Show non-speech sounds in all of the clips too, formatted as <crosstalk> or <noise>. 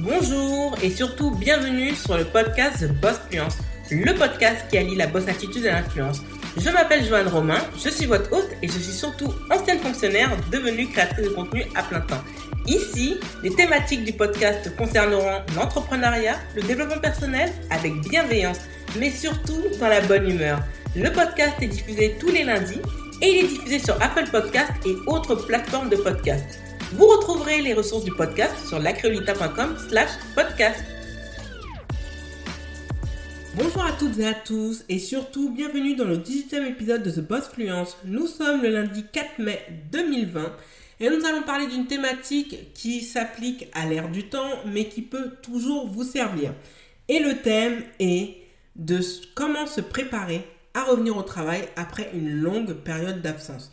Bonjour et surtout bienvenue sur le podcast The Boss Fluence, le podcast qui allie la boss attitude et l'influence. Je m'appelle Joanne Romain, je suis votre hôte et je suis surtout ancienne fonctionnaire devenue créatrice de contenu à plein temps. Ici, les thématiques du podcast concerneront l'entrepreneuriat, le développement personnel avec bienveillance, mais surtout dans la bonne humeur. Le podcast est diffusé tous les lundis et il est diffusé sur Apple Podcast et autres plateformes de podcast. Vous retrouverez les ressources du podcast sur lacreolita.com slash podcast. Bonjour à toutes et à tous et surtout bienvenue dans le 18e épisode de The Boss Fluence. Nous sommes le lundi 4 mai 2020 et nous allons parler d'une thématique qui s'applique à l'ère du temps mais qui peut toujours vous servir. Et le thème est de comment se préparer à revenir au travail après une longue période d'absence.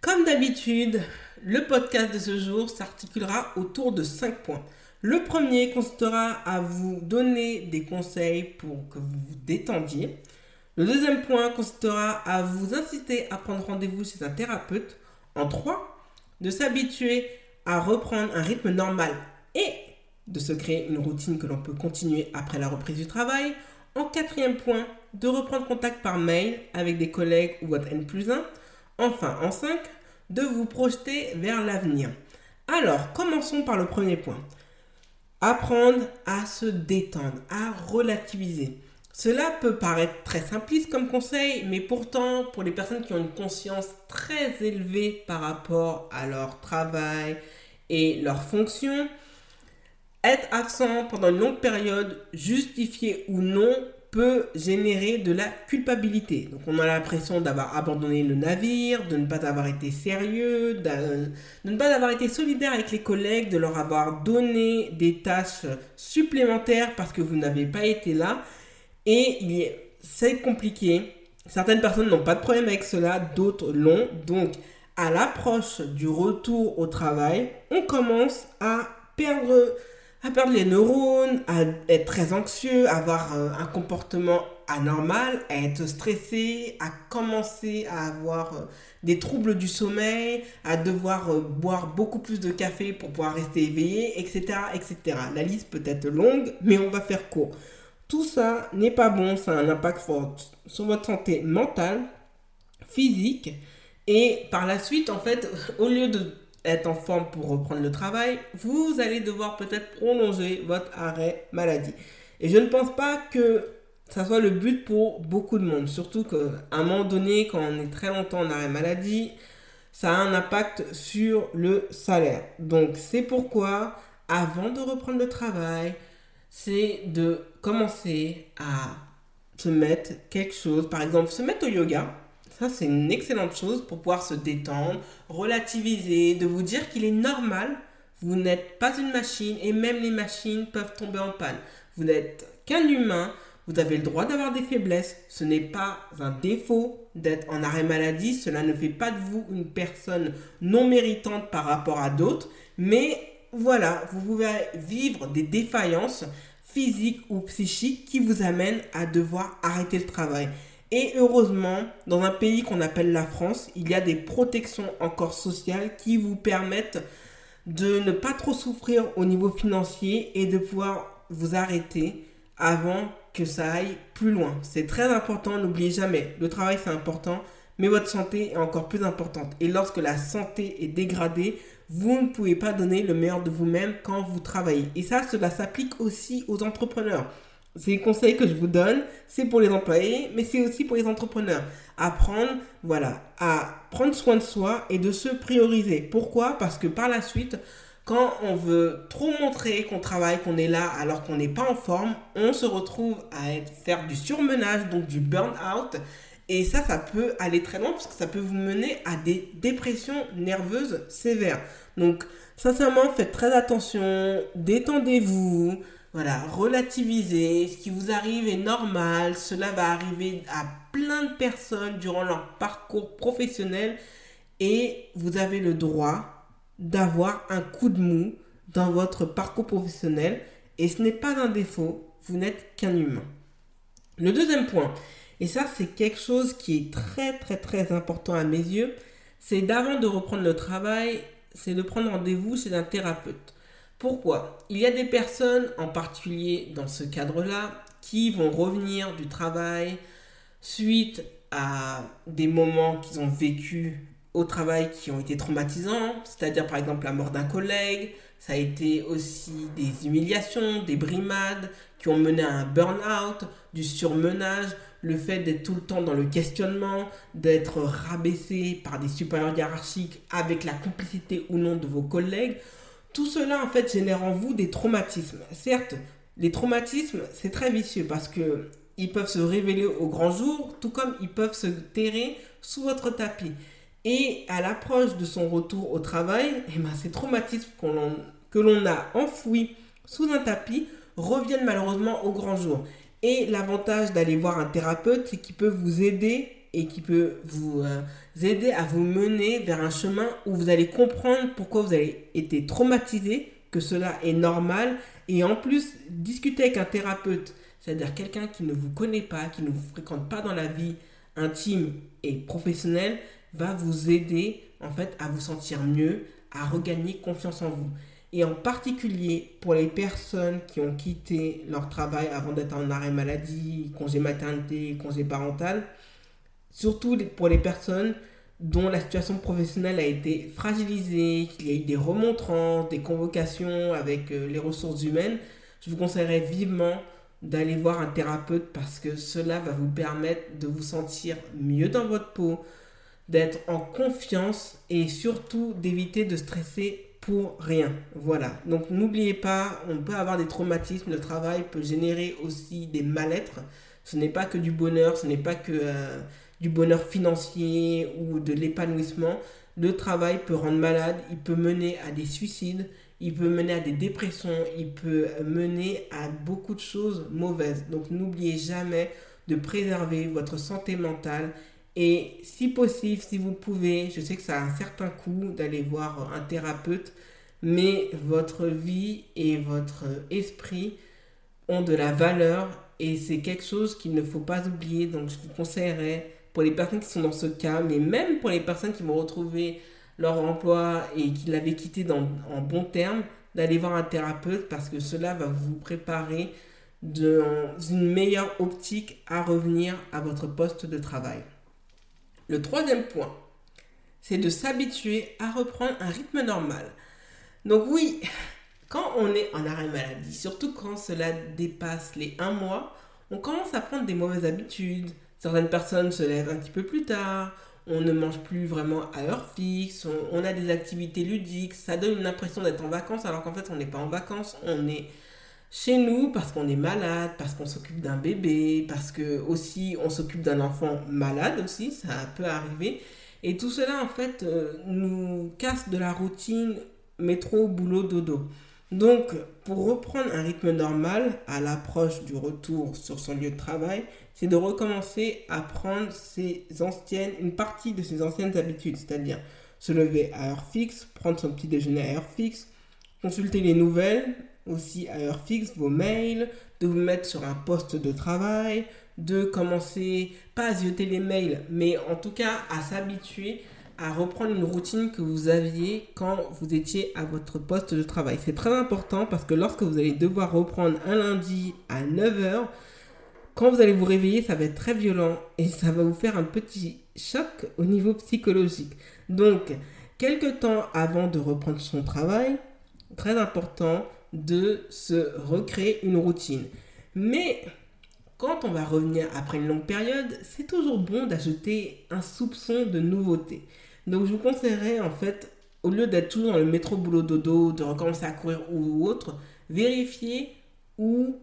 Comme d'habitude, le podcast de ce jour s'articulera autour de 5 points. Le premier consistera à vous donner des conseils pour que vous vous détendiez. Le deuxième point consistera à vous inciter à prendre rendez-vous chez un thérapeute. En 3, de s'habituer à reprendre un rythme normal et de se créer une routine que l'on peut continuer après la reprise du travail. En quatrième point, de reprendre contact par mail avec des collègues ou votre N plus 1. Enfin, en 5, de vous projeter vers l'avenir. Alors, commençons par le premier point. Apprendre à se détendre, à relativiser. Cela peut paraître très simpliste comme conseil, mais pourtant, pour les personnes qui ont une conscience très élevée par rapport à leur travail et leur fonction, être absent pendant une longue période, justifié ou non, peut générer de la culpabilité. Donc on a l'impression d'avoir abandonné le navire, de ne pas avoir été sérieux, de ne pas avoir été solidaire avec les collègues, de leur avoir donné des tâches supplémentaires parce que vous n'avez pas été là. Et c'est compliqué. Certaines personnes n'ont pas de problème avec cela, d'autres l'ont. Donc à l'approche du retour au travail, on commence à perdre à perdre les neurones, à être très anxieux, à avoir euh, un comportement anormal, à être stressé, à commencer à avoir euh, des troubles du sommeil, à devoir euh, boire beaucoup plus de café pour pouvoir rester éveillé, etc., etc. La liste peut être longue, mais on va faire court. Tout ça n'est pas bon, ça a un impact fort sur votre santé mentale, physique, et par la suite, en fait, au lieu de être en forme pour reprendre le travail, vous allez devoir peut-être prolonger votre arrêt maladie. Et je ne pense pas que ça soit le but pour beaucoup de monde. Surtout qu'à un moment donné, quand on est très longtemps en arrêt maladie, ça a un impact sur le salaire. Donc c'est pourquoi, avant de reprendre le travail, c'est de commencer à se mettre quelque chose, par exemple se mettre au yoga, ça, c'est une excellente chose pour pouvoir se détendre, relativiser, de vous dire qu'il est normal. Vous n'êtes pas une machine et même les machines peuvent tomber en panne. Vous n'êtes qu'un humain. Vous avez le droit d'avoir des faiblesses. Ce n'est pas un défaut d'être en arrêt maladie. Cela ne fait pas de vous une personne non méritante par rapport à d'autres. Mais voilà, vous pouvez vivre des défaillances physiques ou psychiques qui vous amènent à devoir arrêter le travail. Et heureusement, dans un pays qu'on appelle la France, il y a des protections encore sociales qui vous permettent de ne pas trop souffrir au niveau financier et de pouvoir vous arrêter avant que ça aille plus loin. C'est très important, n'oubliez jamais, le travail c'est important, mais votre santé est encore plus importante. Et lorsque la santé est dégradée, vous ne pouvez pas donner le meilleur de vous-même quand vous travaillez. Et ça, cela s'applique aussi aux entrepreneurs. C'est les conseils que je vous donne, c'est pour les employés, mais c'est aussi pour les entrepreneurs. Apprendre, voilà, à prendre soin de soi et de se prioriser. Pourquoi? Parce que par la suite, quand on veut trop montrer qu'on travaille, qu'on est là alors qu'on n'est pas en forme, on se retrouve à être, faire du surmenage, donc du burn-out. Et ça, ça peut aller très loin parce que ça peut vous mener à des dépressions nerveuses sévères. Donc, sincèrement, faites très attention, détendez-vous. Voilà, relativiser, ce qui vous arrive est normal, cela va arriver à plein de personnes durant leur parcours professionnel et vous avez le droit d'avoir un coup de mou dans votre parcours professionnel et ce n'est pas un défaut, vous n'êtes qu'un humain. Le deuxième point, et ça c'est quelque chose qui est très très très important à mes yeux, c'est d'avant de reprendre le travail, c'est de prendre rendez-vous chez un thérapeute. Pourquoi? Il y a des personnes, en particulier dans ce cadre-là, qui vont revenir du travail suite à des moments qu'ils ont vécu au travail qui ont été traumatisants, c'est-à-dire par exemple la mort d'un collègue, ça a été aussi des humiliations, des brimades qui ont mené à un burn-out, du surmenage, le fait d'être tout le temps dans le questionnement, d'être rabaissé par des supérieurs hiérarchiques avec la complicité ou non de vos collègues. Tout cela en fait génère en vous des traumatismes. Certes, les traumatismes, c'est très vicieux parce que ils peuvent se révéler au grand jour, tout comme ils peuvent se terrer sous votre tapis. Et à l'approche de son retour au travail, eh ben, ces traumatismes que l'on a enfouis sous un tapis reviennent malheureusement au grand jour. Et l'avantage d'aller voir un thérapeute, c'est qu'il peut vous aider et qui peut vous euh, aider à vous mener vers un chemin où vous allez comprendre pourquoi vous avez été traumatisé, que cela est normal. Et en plus, discuter avec un thérapeute, c'est-à-dire quelqu'un qui ne vous connaît pas, qui ne vous fréquente pas dans la vie intime et professionnelle, va vous aider en fait à vous sentir mieux, à regagner confiance en vous. Et en particulier pour les personnes qui ont quitté leur travail avant d'être en arrêt maladie, congé maternité, congé parental, surtout pour les personnes dont la situation professionnelle a été fragilisée, qu'il y a eu des remontrants, des convocations avec euh, les ressources humaines, je vous conseillerais vivement d'aller voir un thérapeute parce que cela va vous permettre de vous sentir mieux dans votre peau, d'être en confiance et surtout d'éviter de stresser pour rien. Voilà. Donc n'oubliez pas, on peut avoir des traumatismes, le travail peut générer aussi des mal-être. Ce n'est pas que du bonheur, ce n'est pas que euh, du bonheur financier ou de l'épanouissement. Le travail peut rendre malade, il peut mener à des suicides, il peut mener à des dépressions, il peut mener à beaucoup de choses mauvaises. Donc n'oubliez jamais de préserver votre santé mentale et si possible, si vous pouvez, je sais que ça a un certain coût d'aller voir un thérapeute, mais votre vie et votre esprit ont de la valeur et c'est quelque chose qu'il ne faut pas oublier. Donc je vous conseillerais pour les personnes qui sont dans ce cas, mais même pour les personnes qui vont retrouver leur emploi et qui l'avaient quitté en bon terme, d'aller voir un thérapeute parce que cela va vous préparer dans une meilleure optique à revenir à votre poste de travail. Le troisième point, c'est de s'habituer à reprendre un rythme normal. Donc oui, quand on est en arrêt maladie, surtout quand cela dépasse les un mois, on commence à prendre des mauvaises habitudes. Certaines personnes se lèvent un petit peu plus tard, on ne mange plus vraiment à heure fixe, on, a des activités ludiques, ça donne une impression d'être en vacances alors qu'en fait on n'est pas en vacances, on est chez nous parce qu'on est malade, parce qu'on s'occupe d'un bébé, parce que aussi on s'occupe d'un enfant malade aussi, ça peut arriver. Et tout cela en fait euh, nous casse de la routine métro, boulot, dodo. Donc pour reprendre un rythme normal à l'approche du retour sur son lieu de travail, c'est de recommencer à prendre ses anciennes, une partie de ses anciennes habitudes, c'est-à-dire se lever à heure fixe, prendre son petit déjeuner à heure fixe, consulter les nouvelles, aussi à heure fixe vos mails, de vous mettre sur un poste de travail, de commencer, pas à zioter les mails, mais en tout cas à s'habituer reprendre une routine que vous aviez quand vous étiez à votre poste de travail. C'est très important parce que lorsque vous allez devoir reprendre un lundi à 9h, quand vous allez vous réveiller, ça va être très violent et ça va vous faire un petit choc au niveau psychologique. Donc, quelques temps avant de reprendre son travail, très important, de se recréer une routine. Mais quand on va revenir après une longue période, c'est toujours bon d'ajouter un soupçon de nouveauté. Donc je vous conseillerais en fait, au lieu d'être toujours dans le métro boulot dodo, de recommencer à courir ou autre, vérifiez où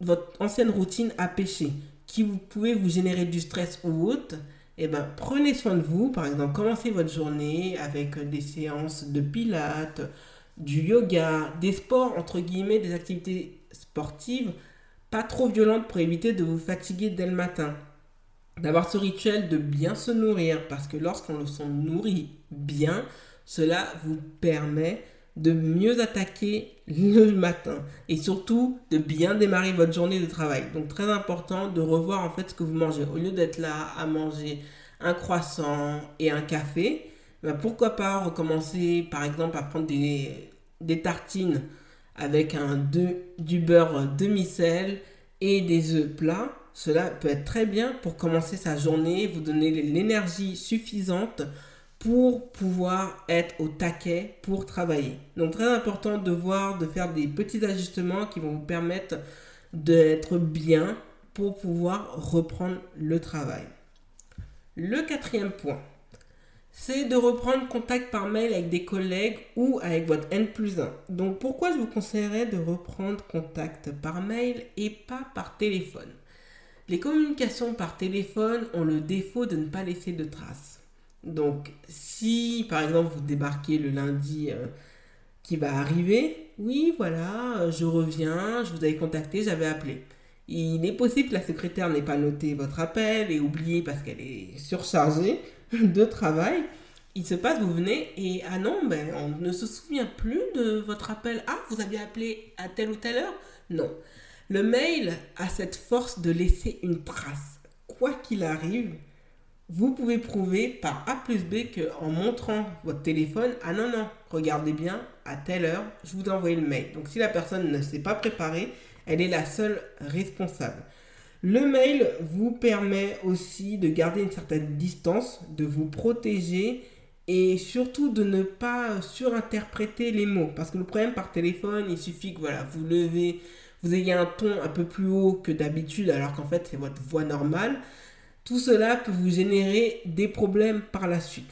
votre ancienne routine a pêché, qui vous pouvez vous générer du stress ou autre. Eh ben, prenez soin de vous, par exemple, commencez votre journée avec des séances de pilates, du yoga, des sports, entre guillemets, des activités sportives pas trop violentes pour éviter de vous fatiguer dès le matin. D'avoir ce rituel de bien se nourrir, parce que lorsqu'on se nourrit bien, cela vous permet de mieux attaquer le matin et surtout de bien démarrer votre journée de travail. Donc très important de revoir en fait ce que vous mangez. Au lieu d'être là à manger un croissant et un café, ben, pourquoi pas recommencer par exemple à prendre des des tartines avec un du beurre demi-sel et des œufs plats, cela peut être très bien pour commencer sa journée, vous donner l'énergie suffisante pour pouvoir être au taquet pour travailler. Donc très important de voir, de faire des petits ajustements qui vont vous permettre d'être bien pour pouvoir reprendre le travail. Le quatrième point, c'est de reprendre contact par mail avec des collègues ou avec votre N plus 1. Donc pourquoi je vous conseillerais de reprendre contact par mail et pas par téléphone? Les communications par téléphone ont le défaut de ne pas laisser de traces. Donc, si par exemple vous débarquez le lundi euh, qui va arriver, oui, voilà, euh, je reviens, je vous avais contacté, j'avais appelé. Il est possible que la secrétaire n'ait pas noté votre appel et oublié parce qu'elle est surchargée <laughs> de travail. Il se passe, vous venez et ah non, ben, on ne se souvient plus de votre appel. Ah, vous aviez appelé à telle ou telle heure? Non. Le mail a cette force de laisser une trace. Quoi qu'il arrive, vous pouvez prouver par A plus B qu'en montrant votre téléphone, ah non, non, regardez bien, à telle heure, je vous ai envoyé le mail. Donc si la personne ne s'est pas préparée, elle est la seule responsable. Le mail vous permet aussi de garder une certaine distance, de vous protéger et surtout de ne pas surinterpréter les mots. Parce que le problème par téléphone, il suffit que voilà, vous levez, vous ayez un ton un peu plus haut que d'habitude alors qu'en fait c'est votre voix normale. Tout cela peut vous générer des problèmes par la suite.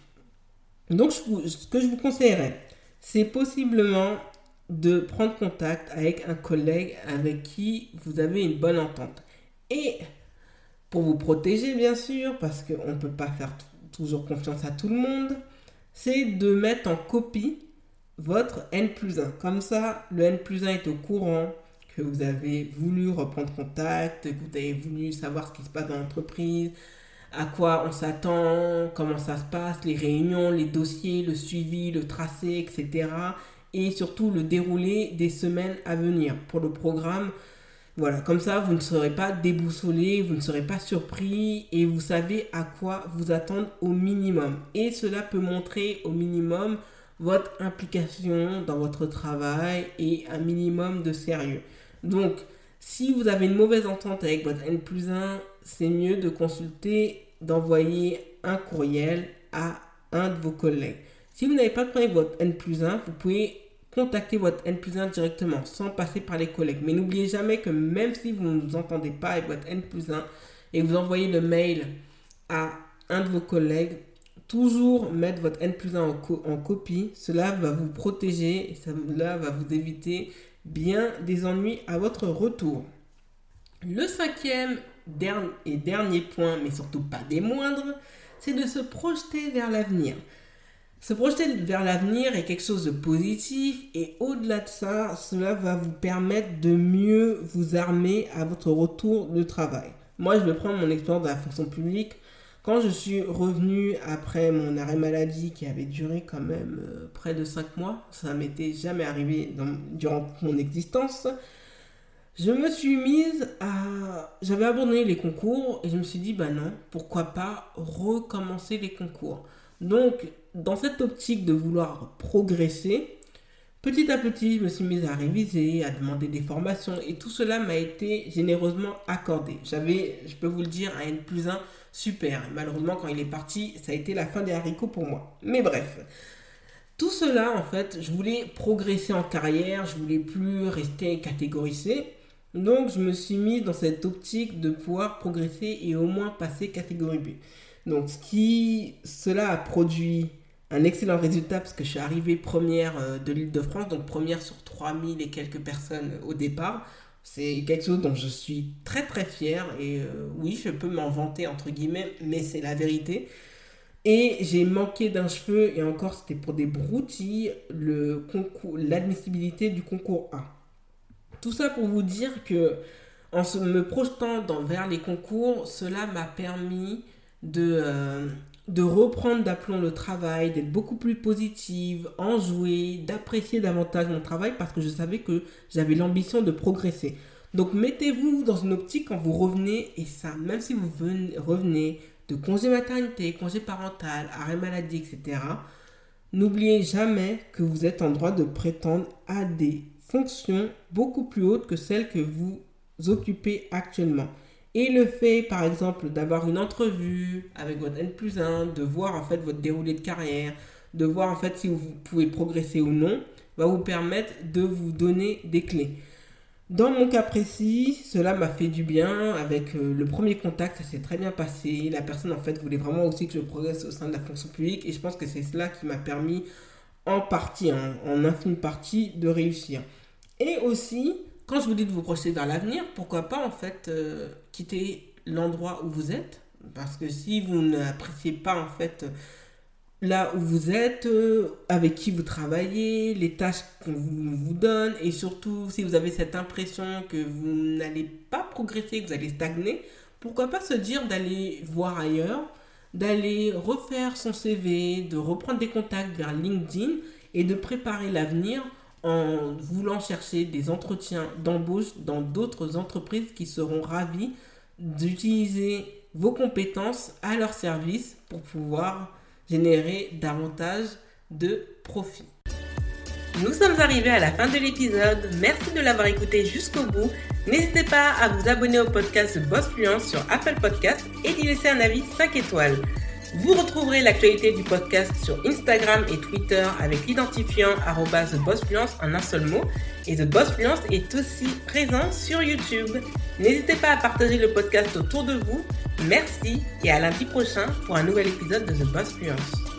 Donc, ce que je vous conseillerais, c'est possiblement de prendre contact avec un collègue avec qui vous avez une bonne entente. Et pour vous protéger, bien sûr, parce qu'on ne peut pas faire toujours confiance à tout le monde, c'est de mettre en copie votre N plus 1. Comme ça, le N plus 1 est au courant que vous avez voulu reprendre contact, que vous avez voulu savoir ce qui se passe dans l'entreprise, à quoi on s'attend, comment ça se passe, les réunions, les dossiers, le suivi, le tracé, etc. Et surtout le déroulé des semaines à venir pour le programme. Voilà, comme ça, vous ne serez pas déboussolé, vous ne serez pas surpris et vous savez à quoi vous attendre au minimum. Et cela peut montrer au minimum votre implication dans votre travail et un minimum de sérieux. Donc, si vous avez une mauvaise entente avec votre N plus 1, c'est mieux de consulter, d'envoyer un courriel à un de vos collègues. Si vous n'avez pas de problème avec votre N plus 1, vous pouvez contacter votre N plus 1 directement sans passer par les collègues. Mais n'oubliez jamais que même si vous ne vous entendez pas avec votre N plus 1 et vous envoyez le mail à un de vos collègues, toujours mettre votre N plus 1 en, en copie. Cela va vous protéger et cela va vous éviter bien des ennuis à votre retour. Le cinquième et dernier point, mais surtout pas des moindres, c'est de se projeter vers l'avenir. Se projeter vers l'avenir est quelque chose de positif et au-delà de ça, cela va vous permettre de mieux vous armer à votre retour de travail. Moi, je vais prendre mon expérience de la fonction publique. Quand je suis revenu après mon arrêt maladie qui avait duré quand même euh, près de 5 mois, ça m'était jamais arrivé durant mon existence, je me suis mise à... J'avais abandonné les concours et je me suis dit, bah non, pourquoi pas recommencer les concours. Donc, dans cette optique de vouloir progresser, petit à petit, je me suis mise à réviser, à demander des formations et tout cela m'a été généreusement accordé. J'avais, je peux vous le dire, un N plus 1 super. Malheureusement, quand il est parti, ça a été la fin des haricots pour moi. Mais bref. Tout cela, en fait, je voulais progresser en carrière, je voulais plus rester catégorisé. Donc, je me suis mis dans cette optique de pouvoir progresser et au moins passer catégorie B. Donc, qui, cela a produit un excellent résultat parce que je suis arrivé première euh, de l'île de France, donc première sur 3000 et quelques personnes au départ. C'est quelque chose dont je suis très très fier et euh, oui, je peux m'en vanter entre guillemets, mais c'est la vérité. Et j'ai manqué d'un cheveu et encore c'était pour des broutilles l'admissibilité du concours A. Tout ça pour vous dire que en me projetant dans, vers les concours, cela m'a permis de, euh, de reprendre d'aplomb le travail, d'être beaucoup plus positive, enjouée, d'apprécier davantage mon travail parce que je savais que j'avais l'ambition de progresser. Donc mettez-vous dans une optique quand vous revenez, et ça, même si vous venez, revenez de congé maternité, congé parental, arrêt maladie, etc., N'oubliez jamais que vous êtes en droit de prétendre à des fonctions beaucoup plus hautes que celles que vous occupez actuellement. Et le fait, par exemple, d'avoir une entrevue avec votre N plus 1, de voir en fait votre déroulé de carrière, de voir en fait si vous pouvez progresser ou non, va vous permettre de vous donner des clés. Dans mon cas précis, cela m'a fait du bien avec euh, le premier contact, ça s'est très bien passé. La personne en fait voulait vraiment aussi que je progresse au sein de la fonction publique et je pense que c'est cela qui m'a permis en partie, en infime partie, de réussir. Et aussi, quand je vous dis de vous projeter vers l'avenir, pourquoi pas en fait euh, quitter l'endroit où vous êtes? Parce que si vous n'appréciez pas en fait là où vous êtes, euh, avec qui vous travaillez, les tâches qu'on vous, donne, et surtout si vous avez cette impression que vous n'allez pas progresser, que vous allez stagner, pourquoi pas se dire d'aller voir ailleurs, d'aller refaire son CV, de reprendre des contacts vers LinkedIn et de préparer l'avenir en voulant chercher des entretiens d'embauche dans d'autres entreprises qui seront ravis d'utiliser vos compétences à leur service pour pouvoir générer davantage de profit. Nous sommes arrivés à la fin de l'épisode. Merci de l'avoir écouté jusqu'au bout. N'hésitez pas à vous abonner au podcast Boss Fluence sur Apple Podcast et d'y laisser un avis 5 étoiles. Vous retrouverez l'actualité du podcast sur Instagram et Twitter avec l'identifiant TheBossFluence en un seul mot. Et The Boss est aussi présent sur YouTube. N'hésitez pas à partager le podcast autour de vous. Merci et à lundi prochain pour un nouvel épisode de The Boss Fluence.